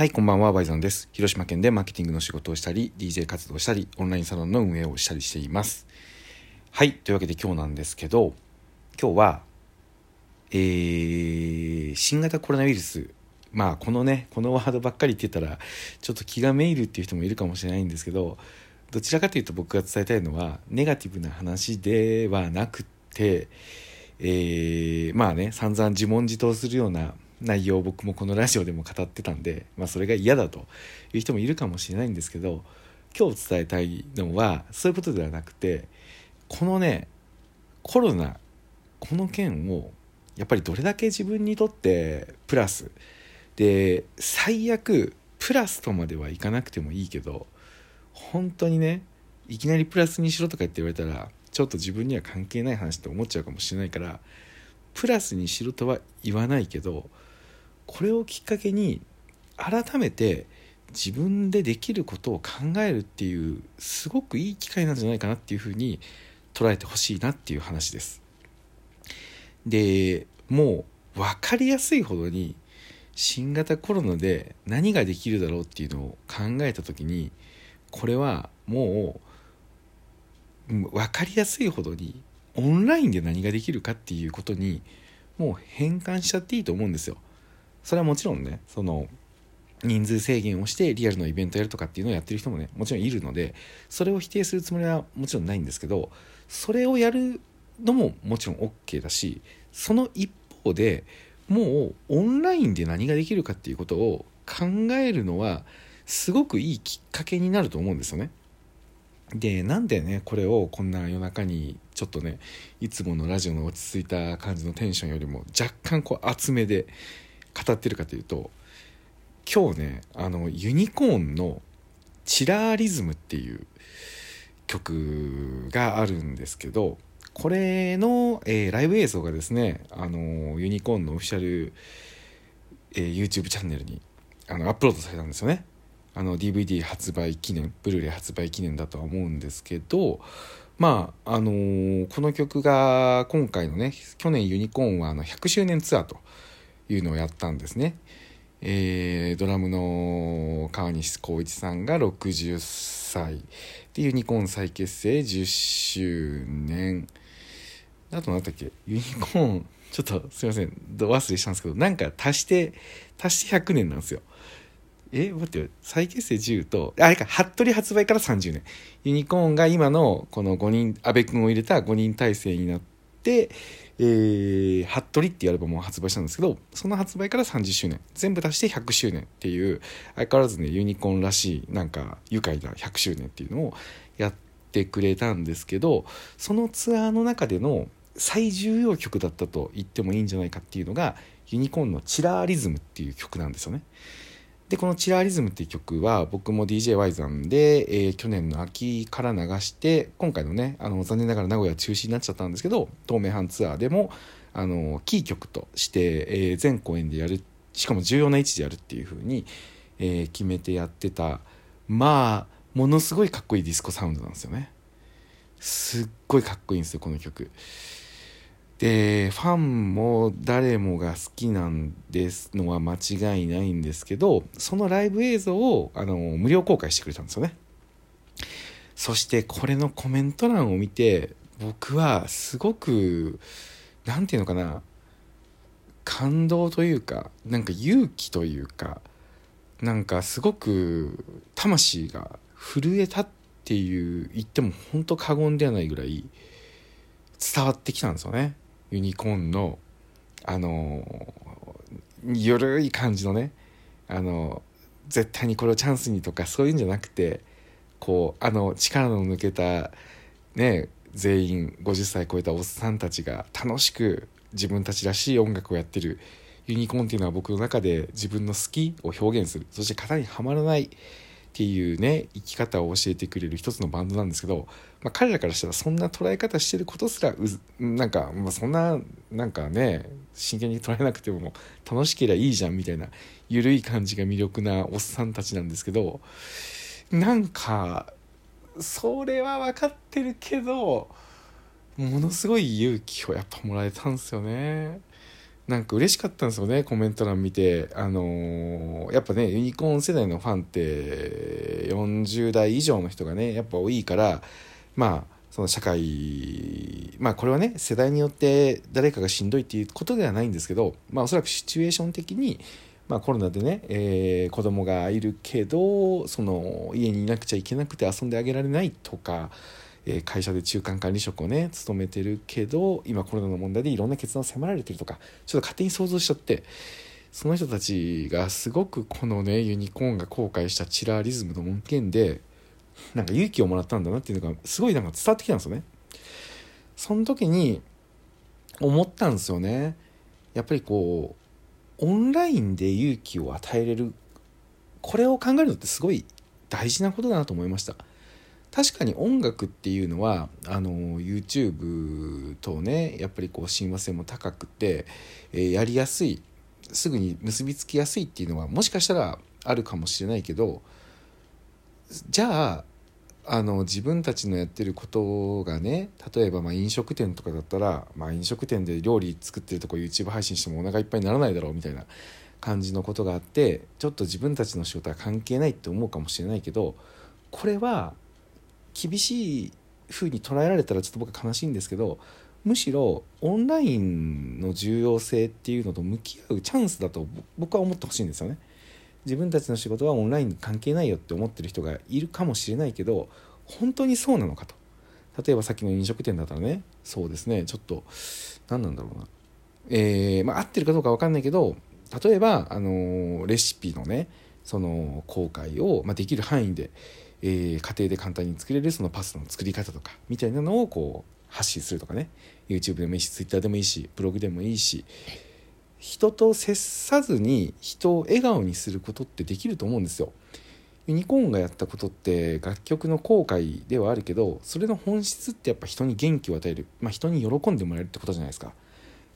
はい、こんばんは、バイザンです。広島県でマーケティングの仕事をしたり、DJ 活動をしたり、オンラインサロンの運営をしたりしています。はい、というわけで今日なんですけど、今日は、えー、新型コロナウイルス、まあ、このね、このワードばっかり言ってたら、ちょっと気がめいるっていう人もいるかもしれないんですけど、どちらかというと僕が伝えたいのは、ネガティブな話ではなくて、えー、まあね、散々自問自答するような内容を僕もこのラジオでも語ってたんで、まあ、それが嫌だという人もいるかもしれないんですけど今日伝えたいのはそういうことではなくてこのねコロナこの件をやっぱりどれだけ自分にとってプラスで最悪プラスとまではいかなくてもいいけど本当にねいきなりプラスにしろとかって言われたらちょっと自分には関係ない話って思っちゃうかもしれないからプラスにしろとは言わないけどこれをきっかけに改めて自分でできることを考えるっていうすごくいい機会なんじゃないかなっていうふうに捉えてほしいなっていう話です。でもう分かりやすいほどに新型コロナで何ができるだろうっていうのを考えた時にこれはもう分かりやすいほどにオンラインで何ができるかっていうことにもう変換しちゃっていいと思うんですよ。それはもちろんねその人数制限をしてリアルのイベントやるとかっていうのをやってる人もねもちろんいるのでそれを否定するつもりはもちろんないんですけどそれをやるのももちろん OK だしその一方でもうオンラインで何ができるかっていうことを考えるのはすごくいいきっかけになると思うんですよね。でなんでねこれをこんな夜中にちょっとねいつものラジオの落ち着いた感じのテンションよりも若干こう厚めで語ってるかというと今日ねあのユニコーンの「チラーリズム」っていう曲があるんですけどこれの、えー、ライブ映像がですねあのユニコーンのオフィシャル、えー、YouTube チャンネルにあのアップロードされたんですよね。あの DVD 発売記念ブルーレイ発売記念だとは思うんですけどまああのー、この曲が今回のね去年ユニコーンはあの100周年ツアーというのをやったんですね。えー、ドラムの川西光一さんが60歳でユニコーン再結成10周年。あと何だっけ？ユニコーン。ちょっとすいません。ど忘れしたんですけどなんか足して足して100年なんですよ。え待って再結成10とあれか。服部発売から30年。ユニコーンが今のこの5人阿部君を入れた5人体制になってえー、服部っていうアルバムを発売したんですけどその発売から30周年全部足して100周年っていう相変わらずねユニコーンらしいなんか愉快な100周年っていうのをやってくれたんですけどそのツアーの中での最重要曲だったと言ってもいいんじゃないかっていうのがユニコーンの「チラーリズム」っていう曲なんですよね。でこの「チラリズム」っていう曲は僕も DJY さんで、えー、去年の秋から流して今回のねあの残念ながら名古屋中止になっちゃったんですけど東名阪ツアーでもあのキー曲として、えー、全公演でやるしかも重要な位置でやるっていう風に、えー、決めてやってたまあものすごいかっこいいディスコサウンドなんですよね。すっごいかっこいいんですよこの曲。でファンも誰もが好きなんですのは間違いないんですけどそのライブ映像をあの無料公開してくれたんですよね。そしてこれのコメント欄を見て僕はすごく何て言うのかな感動というかなんか勇気というかなんかすごく魂が震えたっていう言っても本当過言ではないぐらい伝わってきたんですよね。ユニコーンのあのゆるい感じのねあの絶対にこれをチャンスにとかそういうんじゃなくてこうあの力の抜けたね全員50歳超えたおっさんたちが楽しく自分たちらしい音楽をやってるユニコーンっていうのは僕の中で自分の好きを表現する。そして型にはまらないっていうね生き方を教えてくれる一つのバンドなんですけど、まあ、彼らからしたらそんな捉え方してることすらうなんか、まあ、そんななんかね真剣に捉えなくても楽しければいいじゃんみたいな緩い感じが魅力なおっさんたちなんですけどなんかそれは分かってるけどものすごい勇気をやっぱもらえたんですよね。なんか嬉しかったんですよねコメント欄見て。あのーやっぱねユニコーン世代のファンって40代以上の人がねやっぱ多いからまあその社会まあこれはね世代によって誰かがしんどいっていうことではないんですけどまあおそらくシチュエーション的にまあコロナでね、えー子供がいるけどその家にいなくちゃいけなくて遊んであげられないとか、え会社で中間管理職をね務めてるけど今コロナの問題でいろんな決断を迫られてるとかちょっと勝手に想像しちゃってその人たちがすごくこのねユニコーンが後悔したチラーリズムの文献でなんか勇気をもらったんだなっていうのがすごいなんか伝わってきたんですよね。その時に思ったんですよね。やっぱりこうオンラインで勇気を与えれるこれを考えるのってすごい大事なことだなと思いました。確かに音楽っていうのはあの YouTube とねやっぱりこう親和性も高くて、えーやりやすいすぐに結びつきやすいっていうのはもしかしたらあるかもしれないけどじゃああの自分たちのやってることがね例えばま飲食店とかだったら、まあ、飲食店で料理作ってるとこ YouTube 配信してもお腹いっぱいにならないだろうみたいな感じのことがあってちょっと自分たちの仕事は関係ないって思うかもしれないけどこれは厳しい風に捉えられたらちょっと僕は悲しいんですけどむしろオンラインの重要性っていうのと向き合うチャンスだと僕は思ってほしいんですよね。自分たちの仕事はオンラインに関係ないよって思ってる人がいるかもしれないけど本当にそうなのかと。例えばさっきの飲食店だったらねそうですね。ちょっと何なんだろうな。えー、まあ合ってるかどうか分かんないけど例えば、あのーレシピのねその公開を、まあ、できる範囲で、えー家庭で簡単に作れるそのパスタの作り方とかみたいなのをこう発信するとかね YouTube でもいいし Twitter でもいいしブログでもいいし人と接さずに人を笑顔にすることってできると思うんですよ。ユニコーンがやったことって楽曲の後悔ではあるけどそれの本質ってやっぱ人に元気を与える、まあ、人に喜んでもらえるってことじゃないですか。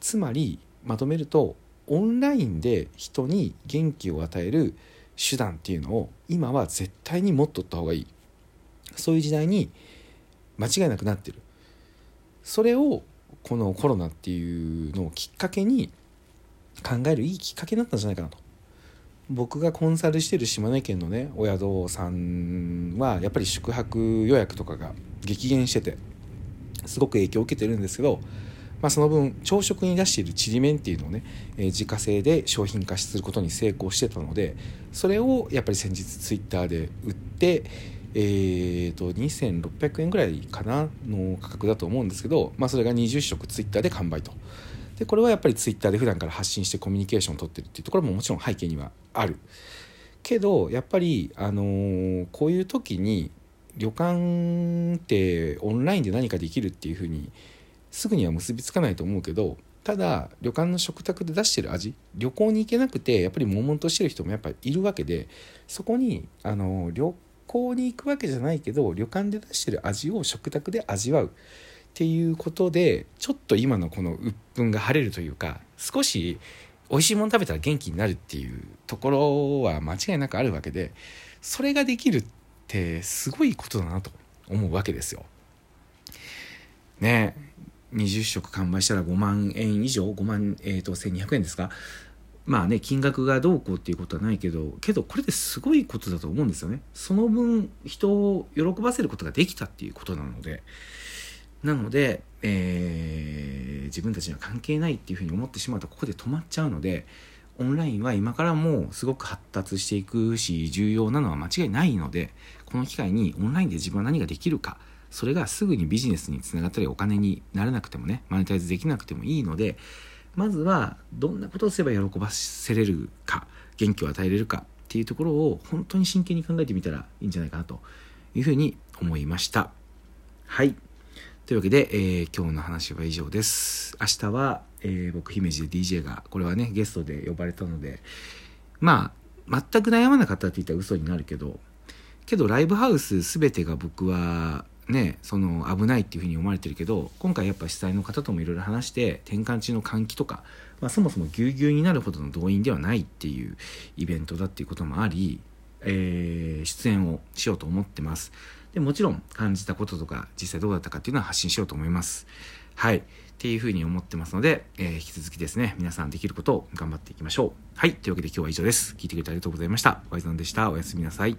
つまりまとめるとオンラインで人に元気を与える手段っていうのを今は絶対に持っとった方がいい。そういう時代に間違いなくなってる。それをこのコロナっていうのをきっかけに考えるいいきっかけになったんじゃないかなと。僕がコンサルしてる島根県のねお宿さんはやっぱり宿泊予約とかが激減しててすごく影響を受けてるんですけど、まあ、その分朝食に出しているちりめんっていうのをね、えー自家製で商品化することに成功してたのでそれをやっぱり先日ツイッターで売ってえー、と2600円ぐらいかなの価格だと思うんですけど、まあ、それが20食ツイッターで完売と。でこれはやっぱりツイッターで普段から発信してコミュニケーションを取ってるっていうところももちろん背景にはある。けどやっぱり、あのーこういう時に旅館ってオンラインで何かできるっていうふうにすぐには結びつかないと思うけどただ旅館の食卓で出してる味旅行に行けなくてやっぱり悶々としてる人もやっぱいるわけでそこにあの旅行に行くわけじゃないけど旅館で出してる味を食卓で味わうっていうことでちょっと今のこの鬱憤が晴れるというか少し美味しいもの食べたら元気になるっていうところは間違いなくあるわけでそれができるってすごいことだなと思うわけですよ。ね20食完売したら5万円以上？5万、えー、と1200円ですか？まあね金額がどうこうっていうことはないけどけどこれですごいことだと思うんですよね。その分人を喜ばせることができたっていうことなので。なので、えー自分たちには関係ないっていうふうに思ってしまうとここで止まっちゃうのでオンラインは今からもうすごく発達していくし重要なのは間違いないのでこの機会にオンラインで自分は何ができるかそれがすぐにビジネスにつながったりお金にならなくてもねマネタイズできなくてもいいのでまずはどんなことをすれば喜ばせれるか元気を与えれるかっていうところを本当に真剣に考えてみたらいいんじゃないかなというふうに思いました。はい。というわけで、えー今日の話は以上です。明日は、えー僕姫路で DJ がこれはねゲストで呼ばれたのでまあ全く悩まなかったって言ったら嘘になるけどけどライブハウス全てが僕はねその危ないっていうふうに思われてるけど今回やっぱ主催の方ともいろいろ話して転換中の換気とか、まあ、そもそもぎゅうぎゅうになるほどの動員ではないっていうイベントだっていうこともあり、えー出演をしようと思ってますでもちろん感じたこととか実際どうだったかっていうのは発信しようと思いますはいっていうふうに思ってますので、えー、引き続きですね、皆さんできることを頑張っていきましょう。はい。というわけで今日は以上です。聞いてくれてありがとうございました。ワイザンでした。おやすみなさい。